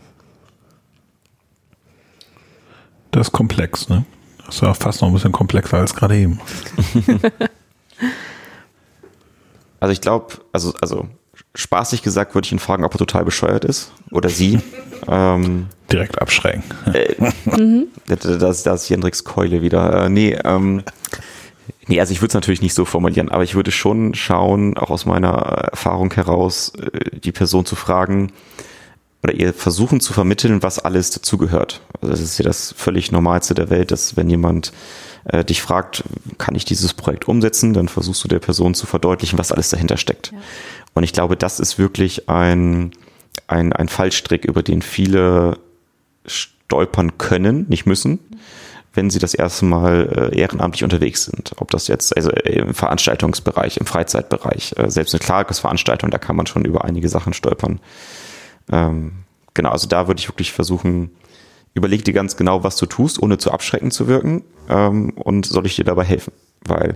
Das ist komplex, ne? Das war fast noch ein bisschen komplexer als gerade eben. also ich glaube, also, also spaßig gesagt würde ich ihn fragen, ob er total bescheuert ist oder sie. ähm, Direkt abschrecken. Äh, mhm. das, das ist Jendricks Keule wieder. Äh, nee, ähm, nee, also ich würde es natürlich nicht so formulieren, aber ich würde schon schauen, auch aus meiner Erfahrung heraus, äh, die Person zu fragen, oder ihr versuchen zu vermitteln, was alles dazugehört. Also das ist ja das völlig Normalste der Welt, dass wenn jemand äh, dich fragt, kann ich dieses Projekt umsetzen, dann versuchst du der Person zu verdeutlichen, was alles dahinter steckt. Ja. Und ich glaube, das ist wirklich ein, ein, ein Fallstrick, über den viele stolpern können, nicht müssen, wenn sie das erste Mal äh, ehrenamtlich unterwegs sind. Ob das jetzt also im Veranstaltungsbereich, im Freizeitbereich, äh, selbst eine Tagesveranstaltung, da kann man schon über einige Sachen stolpern. Ähm, genau, also da würde ich wirklich versuchen, überleg dir ganz genau, was du tust, ohne zu abschreckend zu wirken ähm, und soll ich dir dabei helfen? Weil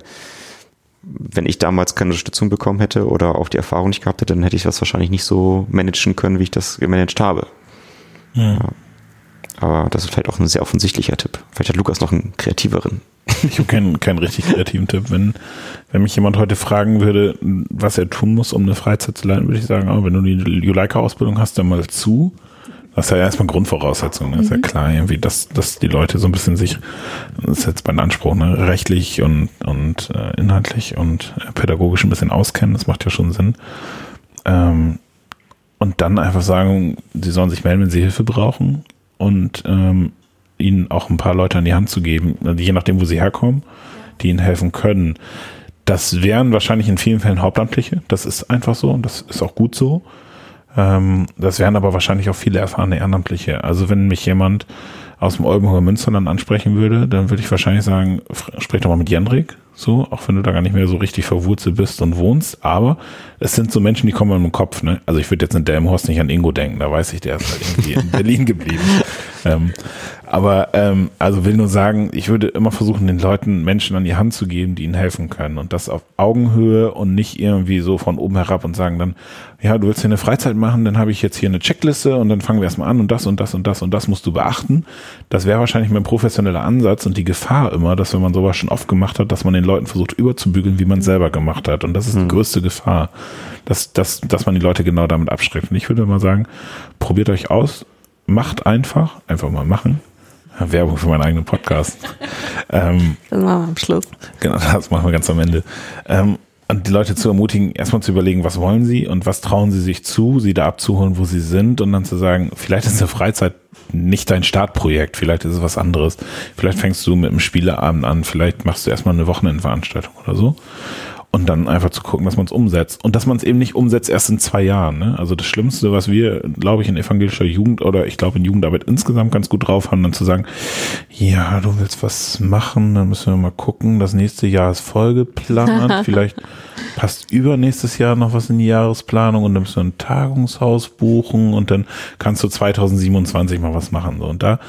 wenn ich damals keine Unterstützung bekommen hätte oder auch die Erfahrung nicht gehabt hätte, dann hätte ich das wahrscheinlich nicht so managen können, wie ich das gemanagt habe. Ja. Ja. Aber das ist vielleicht auch ein sehr offensichtlicher Tipp. Vielleicht hat Lukas noch einen kreativeren. Ich habe keinen, keinen richtig kreativen Tipp. Wenn, wenn mich jemand heute fragen würde, was er tun muss, um eine Freizeit zu leiten, würde ich sagen, oh, wenn du die Juleika-Ausbildung hast, dann mal zu. Das ist ja erstmal Grundvoraussetzung, ne? ist ja mhm. klar, irgendwie, dass, dass die Leute so ein bisschen sich, das ist jetzt mein Anspruch, ne, rechtlich und, und äh, inhaltlich und äh, pädagogisch ein bisschen auskennen, das macht ja schon Sinn. Ähm, und dann einfach sagen, sie sollen sich melden, wenn sie Hilfe brauchen und ähm, ihnen auch ein paar Leute an die Hand zu geben, je nachdem, wo sie herkommen, die ihnen helfen können. Das wären wahrscheinlich in vielen Fällen Hauptamtliche. Das ist einfach so und das ist auch gut so. Ähm, das wären aber wahrscheinlich auch viele erfahrene Ehrenamtliche. Also wenn mich jemand aus dem Oldenburger Münsterland ansprechen würde, dann würde ich wahrscheinlich sagen, sprich doch mal mit Jendrik, so, auch wenn du da gar nicht mehr so richtig verwurzelt bist und wohnst, aber es sind so Menschen, die kommen in den Kopf, ne? Also ich würde jetzt in Delmenhorst nicht an Ingo denken, da weiß ich, der ist halt irgendwie in Berlin geblieben. Ähm, aber ähm, also will nur sagen, ich würde immer versuchen, den Leuten Menschen an die Hand zu geben, die ihnen helfen können. Und das auf Augenhöhe und nicht irgendwie so von oben herab und sagen dann, ja, du willst hier eine Freizeit machen, dann habe ich jetzt hier eine Checkliste und dann fangen wir erstmal an und das und das und das und das musst du beachten. Das wäre wahrscheinlich mein professioneller Ansatz und die Gefahr immer, dass wenn man sowas schon oft gemacht hat, dass man den Leuten versucht überzubügeln, wie man selber gemacht hat. Und das ist die hm. größte Gefahr, dass, dass, dass man die Leute genau damit abschreckt. Und ich würde mal sagen, probiert euch aus, macht einfach, einfach mal machen Werbung für meinen eigenen Podcast. ähm, das machen wir am Schluss. Genau, das machen wir ganz am Ende. Ähm, und die Leute zu ermutigen, erstmal zu überlegen, was wollen sie und was trauen sie sich zu, sie da abzuholen, wo sie sind und dann zu sagen, vielleicht ist eine Freizeit nicht dein Startprojekt, vielleicht ist es was anderes. Vielleicht fängst du mit einem Spieleabend an, vielleicht machst du erstmal eine Wochenendveranstaltung oder so und dann einfach zu gucken, dass man es umsetzt. Und dass man es eben nicht umsetzt erst in zwei Jahren. Ne? Also das Schlimmste, was wir, glaube ich, in evangelischer Jugend oder ich glaube in Jugendarbeit insgesamt ganz gut drauf haben, dann zu sagen, ja, du willst was machen, dann müssen wir mal gucken, das nächste Jahr ist vollgeplant, vielleicht passt übernächstes Jahr noch was in die Jahresplanung und dann müssen wir ein Tagungshaus buchen und dann kannst du 2027 mal was machen. So. Und da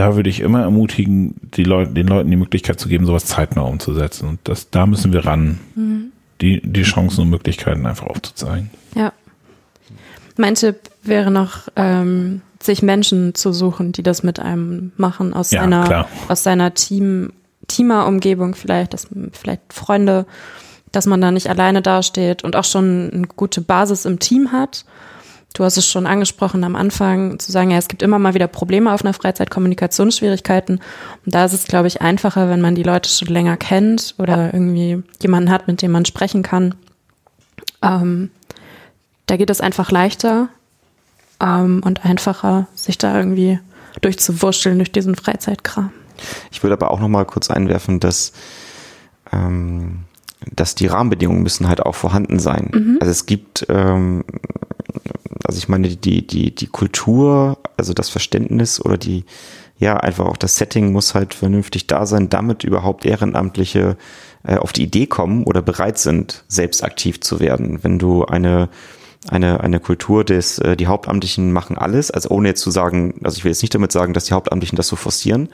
da würde ich immer ermutigen, Leute, den Leuten die Möglichkeit zu geben, sowas zeitnah umzusetzen. Und das, da müssen wir ran, mhm. die, die Chancen und Möglichkeiten einfach aufzuzeigen. Ja. Mein Tipp wäre noch, ähm, sich Menschen zu suchen, die das mit einem machen, aus ja, seiner, klar. aus seiner Team, Teamer-Umgebung vielleicht, dass, vielleicht Freunde, dass man da nicht alleine dasteht und auch schon eine gute Basis im Team hat Du hast es schon angesprochen am Anfang, zu sagen, ja, es gibt immer mal wieder Probleme auf einer Freizeit, Kommunikationsschwierigkeiten. Und da ist es, glaube ich, einfacher, wenn man die Leute schon länger kennt oder irgendwie jemanden hat, mit dem man sprechen kann. Ähm, da geht es einfach leichter ähm, und einfacher, sich da irgendwie durchzuwurschteln durch diesen Freizeitkram. Ich würde aber auch noch mal kurz einwerfen, dass ähm, dass die Rahmenbedingungen müssen halt auch vorhanden sein. Mhm. Also es gibt ähm, also ich meine, die, die, die Kultur, also das Verständnis oder die, ja, einfach auch das Setting muss halt vernünftig da sein, damit überhaupt Ehrenamtliche äh, auf die Idee kommen oder bereit sind, selbst aktiv zu werden. Wenn du eine eine, eine Kultur des, äh, die Hauptamtlichen machen alles, also ohne jetzt zu sagen, also ich will jetzt nicht damit sagen, dass die Hauptamtlichen das so forcieren,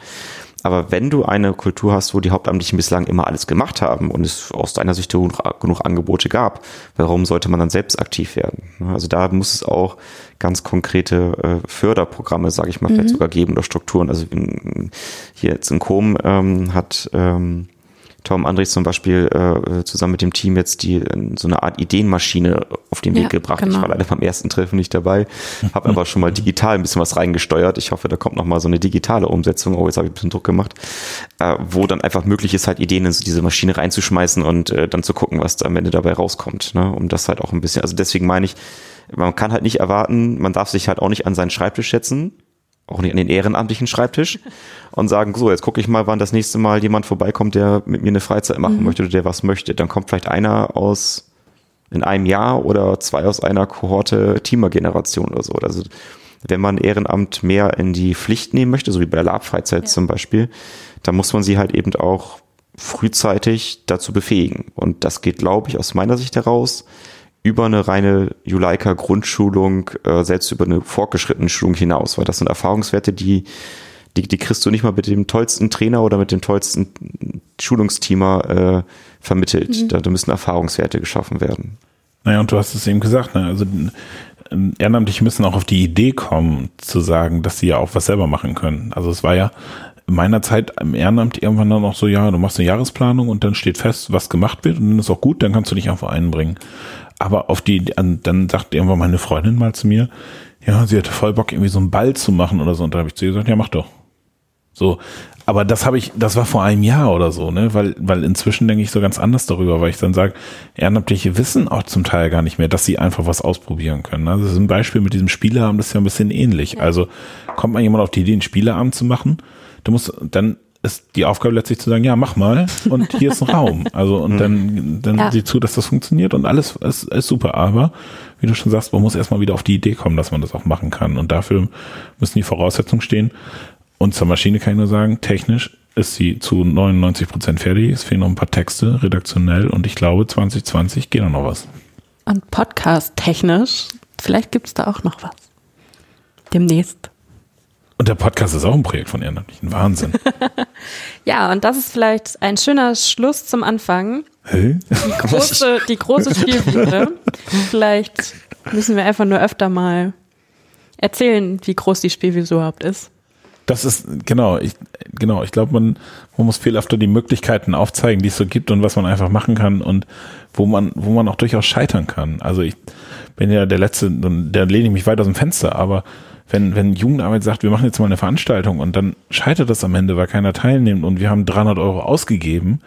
aber wenn du eine Kultur hast, wo die Hauptamtlichen bislang immer alles gemacht haben und es aus deiner Sicht genug, genug Angebote gab, warum sollte man dann selbst aktiv werden? Also da muss es auch ganz konkrete äh, Förderprogramme, sage ich mal, mhm. vielleicht sogar geben oder Strukturen. Also in, hier jetzt in Com ähm, hat ähm, Tom Andres zum Beispiel äh, zusammen mit dem Team jetzt die so eine Art Ideenmaschine auf den Weg ja, gebracht. Genau. Ich war leider beim ersten Treffen nicht dabei, habe aber schon mal digital ein bisschen was reingesteuert. Ich hoffe, da kommt noch mal so eine digitale Umsetzung. Oh, jetzt habe ich ein bisschen Druck gemacht, äh, wo dann einfach möglich ist, halt Ideen in so diese Maschine reinzuschmeißen und äh, dann zu gucken, was da am Ende dabei rauskommt. Ne? Um das halt auch ein bisschen, also deswegen meine ich, man kann halt nicht erwarten, man darf sich halt auch nicht an seinen Schreibtisch setzen auch nicht an den ehrenamtlichen Schreibtisch und sagen, so, jetzt gucke ich mal, wann das nächste Mal jemand vorbeikommt, der mit mir eine Freizeit machen mhm. möchte oder der was möchte. Dann kommt vielleicht einer aus in einem Jahr oder zwei aus einer Kohorte Teamer-Generation oder so. Also wenn man Ehrenamt mehr in die Pflicht nehmen möchte, so wie bei der Labfreizeit ja. zum Beispiel, dann muss man sie halt eben auch frühzeitig dazu befähigen. Und das geht, glaube ich, aus meiner Sicht heraus über eine reine Juleika-Grundschulung, äh, selbst über eine fortgeschrittene Schulung hinaus, weil das sind Erfahrungswerte, die, die, die kriegst du nicht mal mit dem tollsten Trainer oder mit dem tollsten Schulungsteamer äh, vermittelt. Mhm. Da, da müssen Erfahrungswerte geschaffen werden. Naja, und du hast es eben gesagt, ne? also Ehrenamtliche müssen auch auf die Idee kommen, zu sagen, dass sie ja auch was selber machen können. Also es war ja in meiner Zeit im Ehrenamt irgendwann dann noch so, ja, du machst eine Jahresplanung und dann steht fest, was gemacht wird und dann ist auch gut, dann kannst du dich einfach einbringen. Aber auf die, dann sagt irgendwann meine Freundin mal zu mir, ja, sie hatte voll Bock, irgendwie so einen Ball zu machen oder so. Und da habe ich zu ihr gesagt, ja, mach doch. So, aber das habe ich, das war vor einem Jahr oder so, ne? Weil, weil inzwischen denke ich so ganz anders darüber, weil ich dann sage, Ehrenamtliche wissen auch zum Teil gar nicht mehr, dass sie einfach was ausprobieren können. Also das ist ein Beispiel mit diesem Spieleabend, das ist ja ein bisschen ähnlich. Also kommt mal jemand auf die Idee, einen Spieleabend zu machen, du musst, dann ist die Aufgabe letztlich zu sagen, ja, mach mal und hier ist ein Raum. Also und dann, dann ja. sieh zu, dass das funktioniert und alles ist, ist super. Aber wie du schon sagst, man muss erstmal wieder auf die Idee kommen, dass man das auch machen kann. Und dafür müssen die Voraussetzungen stehen. Und zur Maschine kann ich nur sagen, technisch ist sie zu 99 Prozent fertig. Es fehlen noch ein paar Texte, redaktionell. Und ich glaube, 2020 geht da noch was. Und podcast-technisch, vielleicht gibt es da auch noch was. Demnächst. Und der Podcast ist auch ein Projekt von Ehrenamtlichen. Wahnsinn. ja, und das ist vielleicht ein schöner Schluss zum Anfang. Hä? Die große, die große Spielwiese. vielleicht müssen wir einfach nur öfter mal erzählen, wie groß die Spielwiese überhaupt ist. Das ist, genau, ich, genau, ich glaube, man, man muss viel öfter die Möglichkeiten aufzeigen, die es so gibt und was man einfach machen kann und wo man, wo man auch durchaus scheitern kann. Also ich bin ja der Letzte, der lehne ich mich weit aus dem Fenster, aber wenn, wenn Jugendarbeit sagt, wir machen jetzt mal eine Veranstaltung und dann scheitert das am Ende, weil keiner teilnimmt und wir haben 300 Euro ausgegeben,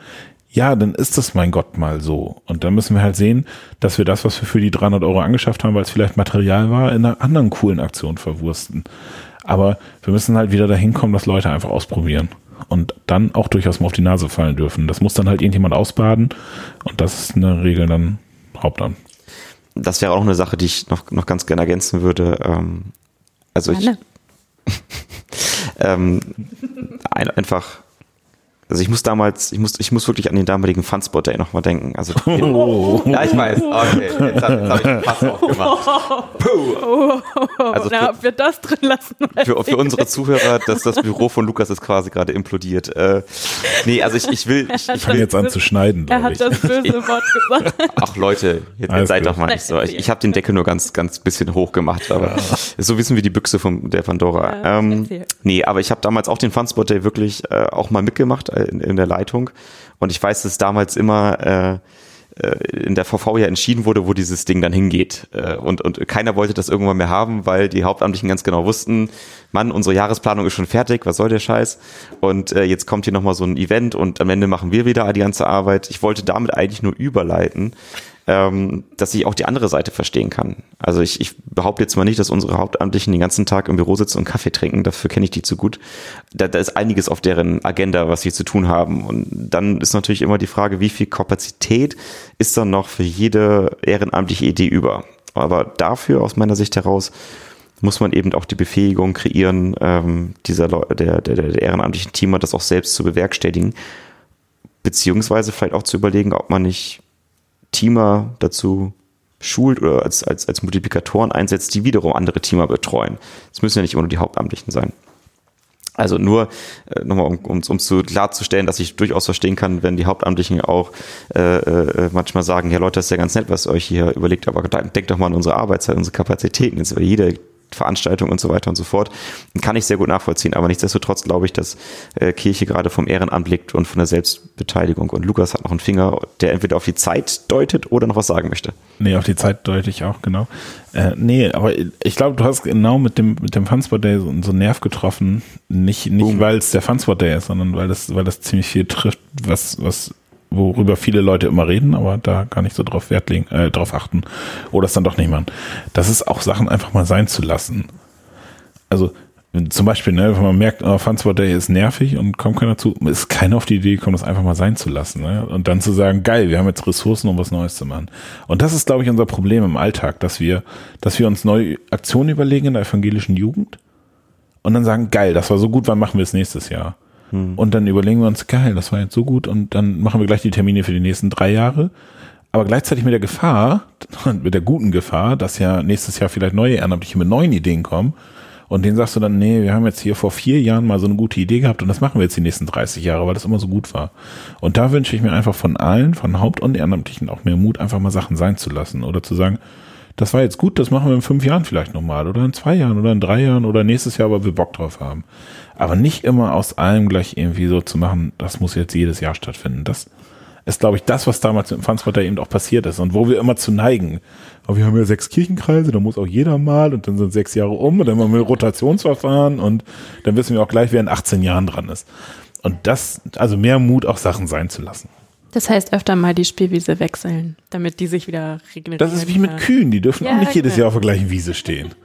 ja, dann ist das mein Gott mal so. Und dann müssen wir halt sehen, dass wir das, was wir für die 300 Euro angeschafft haben, weil es vielleicht Material war, in einer anderen coolen Aktion verwursten. Aber wir müssen halt wieder dahin kommen, dass Leute einfach ausprobieren und dann auch durchaus mal auf die Nase fallen dürfen. Das muss dann halt irgendjemand ausbaden und das ist in der Regel dann Hauptamt. Das wäre auch eine Sache, die ich noch, noch ganz gerne ergänzen würde. Ähm, also ich ähm, ein, einfach also ich muss damals, ich muss, ich muss wirklich an den damaligen Funspot Day nochmal denken. Also oh. ja, ich weiß. Okay, jetzt, habe ich einen Pass aufgemacht. Puh. Also für, Na, ob wir das drin lassen? Für, für unsere Zuhörer, dass das Büro von Lukas ist quasi gerade implodiert. Äh, nee, also ich, ich will. Ich, ich fange jetzt an zu schneiden. Er hat ich. das böse Wort gesagt. Ach Leute, jetzt, jetzt seid doch mal nicht so. Ich, ich habe den Deckel nur ganz, ganz bisschen hoch gemacht, aber ja. so wissen wir die Büchse von der Pandora. Ja, ähm, nee, aber ich habe damals auch den Funspot Day wirklich äh, auch mal mitgemacht in, in der Leitung. Und ich weiß, dass damals immer äh, äh in der VV ja entschieden wurde, wo dieses Ding dann hingeht. Äh, und, und keiner wollte das irgendwann mehr haben, weil die Hauptamtlichen ganz genau wussten, Mann, unsere Jahresplanung ist schon fertig, was soll der Scheiß? Und äh, jetzt kommt hier nochmal so ein Event und am Ende machen wir wieder die ganze Arbeit. Ich wollte damit eigentlich nur überleiten, ähm, dass ich auch die andere Seite verstehen kann. Also ich, ich behaupte jetzt mal nicht, dass unsere Hauptamtlichen den ganzen Tag im Büro sitzen und Kaffee trinken, dafür kenne ich die zu gut. Da, da ist einiges auf deren Agenda, was sie zu tun haben. Und dann ist natürlich immer die Frage, wie viel Kapazität ist dann noch für jede ehrenamtliche Idee über? Aber dafür aus meiner Sicht heraus muss man eben auch die Befähigung kreieren, ähm, dieser der, der, der ehrenamtlichen Teamer das auch selbst zu bewerkstelligen, beziehungsweise vielleicht auch zu überlegen, ob man nicht Teamer dazu schult oder als, als, als Multiplikatoren einsetzt, die wiederum andere Teamer betreuen. Es müssen ja nicht immer nur die Hauptamtlichen sein. Also nur äh, nochmal, um, um, um zu klarzustellen, dass ich durchaus verstehen kann, wenn die Hauptamtlichen auch äh, äh, manchmal sagen, ja Leute, das ist ja ganz nett, was ihr euch hier überlegt, aber denkt doch mal an unsere Arbeitszeit, unsere Kapazitäten. Jetzt über jede Veranstaltung und so weiter und so fort. Kann ich sehr gut nachvollziehen, aber nichtsdestotrotz glaube ich, dass äh, Kirche gerade vom Ehrenamt liegt und von der Selbstbeteiligung. Und Lukas hat noch einen Finger, der entweder auf die Zeit deutet oder noch was sagen möchte. Nee, auf die Zeit deute ich auch, genau. Äh, nee, aber ich glaube, du hast genau mit dem, mit dem Funspot Day so, so einen Nerv getroffen. Nicht, nicht weil es der Funspot Day ist, sondern weil das, weil das ziemlich viel trifft, was, was worüber viele Leute immer reden, aber da gar nicht so drauf Wert legen, äh, drauf achten oder es dann doch nicht machen. Das ist auch Sachen einfach mal sein zu lassen. Also zum Beispiel, ne, wenn man merkt, oh, Funspot Day ist nervig und kommt keiner zu, ist keiner auf die Idee gekommen, das einfach mal sein zu lassen. Ne? Und dann zu sagen, geil, wir haben jetzt Ressourcen, um was Neues zu machen. Und das ist, glaube ich, unser Problem im Alltag, dass wir, dass wir uns neue Aktionen überlegen in der evangelischen Jugend und dann sagen, geil, das war so gut, wann machen wir es nächstes Jahr? Hm. Und dann überlegen wir uns, geil, das war jetzt so gut und dann machen wir gleich die Termine für die nächsten drei Jahre. Aber gleichzeitig mit der Gefahr, mit der guten Gefahr, dass ja nächstes Jahr vielleicht neue Ehrenamtliche mit neuen Ideen kommen. Und denen sagst du dann, nee, wir haben jetzt hier vor vier Jahren mal so eine gute Idee gehabt und das machen wir jetzt die nächsten 30 Jahre, weil das immer so gut war. Und da wünsche ich mir einfach von allen, von Haupt- und Ehrenamtlichen auch mehr Mut, einfach mal Sachen sein zu lassen oder zu sagen, das war jetzt gut, das machen wir in fünf Jahren vielleicht nochmal oder in zwei Jahren oder in drei Jahren oder nächstes Jahr, weil wir Bock drauf haben. Aber nicht immer aus allem gleich irgendwie so zu machen, das muss jetzt jedes Jahr stattfinden. Das ist, glaube ich, das, was damals im Frankfurter eben auch passiert ist und wo wir immer zu neigen. Aber wir haben ja sechs Kirchenkreise, da muss auch jeder mal und dann sind sechs Jahre um und dann haben wir Rotationsverfahren und dann wissen wir auch gleich, wer in 18 Jahren dran ist. Und das, also mehr Mut, auch Sachen sein zu lassen. Das heißt, öfter mal die Spielwiese wechseln, damit die sich wieder regenerieren. Das ist wie mit Kühen, die dürfen ja, auch nicht jedes genau. Jahr auf der gleichen Wiese stehen.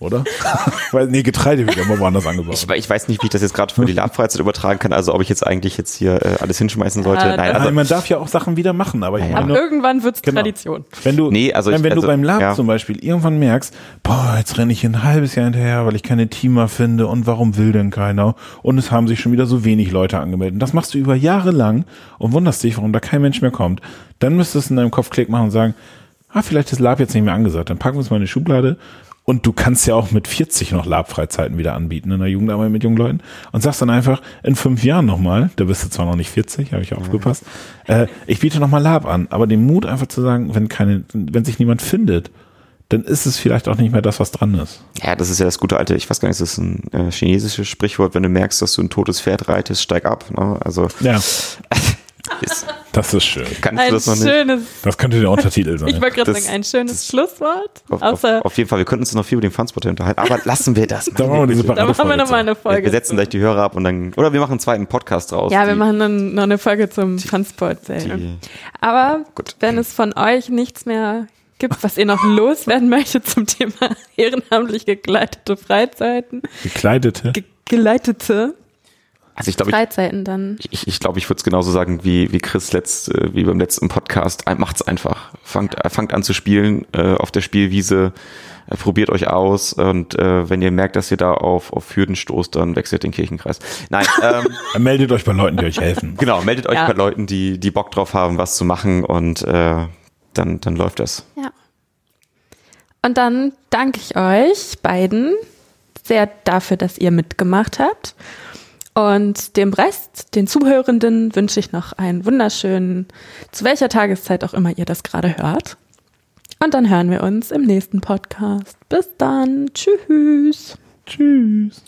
Oder? Weil, nee, Getreide wird immer woanders angebaut. Ich, ich weiß nicht, wie ich das jetzt gerade für die Labfreizeit übertragen kann, also ob ich jetzt eigentlich jetzt hier äh, alles hinschmeißen sollte. Ja, Nein, das- also Nein, man darf ja auch Sachen wieder machen, aber ich Ja, ja. meine Aber nur, irgendwann wird's Genau. Tradition. wenn du, Nee, also wenn, ich- wenn also, du beim Lab ja. zum Beispiel irgendwann merkst, boah, jetzt renne ich ein halbes Jahr hinterher, weil ich keine Teamer finde und warum will denn keiner? Und es haben sich schon wieder so wenig Leute angemeldet. Und das machst du über Jahre lang und wunderst dich, warum da kein Mensch mehr kommt. Dann müsstest du in deinem Kopf Klick machen und sagen, ah, vielleicht ist Lab jetzt nicht mehr angesagt. Dann packen wir es mal in die Schublade. Und du kannst ja auch mit 40 noch Lab-Freizeiten wieder anbieten in der Jugendarbeit mit jungen Leuten und sagst dann einfach in fünf Jahren nochmal, da bist du zwar noch nicht 40, habe ich aufgepasst, äh, ich biete nochmal Lab an, aber den Mut einfach zu sagen, wenn keine, wenn sich niemand findet, dann ist es vielleicht auch nicht mehr das, was dran ist. Ja, das ist ja das gute alte, ich weiß gar nicht, das ist ein äh, chinesisches Sprichwort, wenn du merkst, dass du ein totes Pferd reitest, steig ab. Ne? Also Ja, ist, das ist schön. kannst du Ein das noch nicht? schönes, Das könnte der Untertitel sein. ich wollte gerade Das- sagen, ein schönes Schlusswort. Auf, auf, Außer, auf jeden Fall, wir könnten uns noch viel über den Funspot unterhalten, aber lassen wir das. Da machen wir diese da machen wir nochmal eine Folge. wir setzen gleich die Hörer ab und dann, oder wir machen einen zweiten Podcast draus. ja, wir machen dann noch eine Folge zum Transport. die, Aber Gut. wenn es von euch nichts mehr gibt, was ihr noch loswerden möchtet zum Thema ehrenamtlich gegleitete Freizeiten, Gekleidete. ge geleitete Also ich glaube, ich, Freizeiten, dann ich, ich, glaube, ich würde es genauso sagen wie, wie Chris letzt, äh, wie beim letzten Podcast. Macht's einfach. Fangt, äh, fangt an zu spielen äh, auf der Spielwiese. Äh, probiert euch aus und äh, wenn ihr merkt, dass ihr da auf, auf Hürden stoßt, dann wechselt den Kirchenkreis. Nein, ähm, Meldet euch bei Leuten, die euch helfen. genau, meldet euch Ja. bei Leuten, die, die Bock drauf haben, was zu machen und äh, dann, dann läuft das. Ja. Und dann danke ich euch beiden sehr dafür, dass ihr mitgemacht habt. Und dem Rest, den Zuhörenden, wünsche ich noch einen wunderschönen, zu welcher Tageszeit auch immer ihr das gerade hört. Und dann hören wir uns im nächsten Podcast. Bis dann. Tschüss. Tschüss.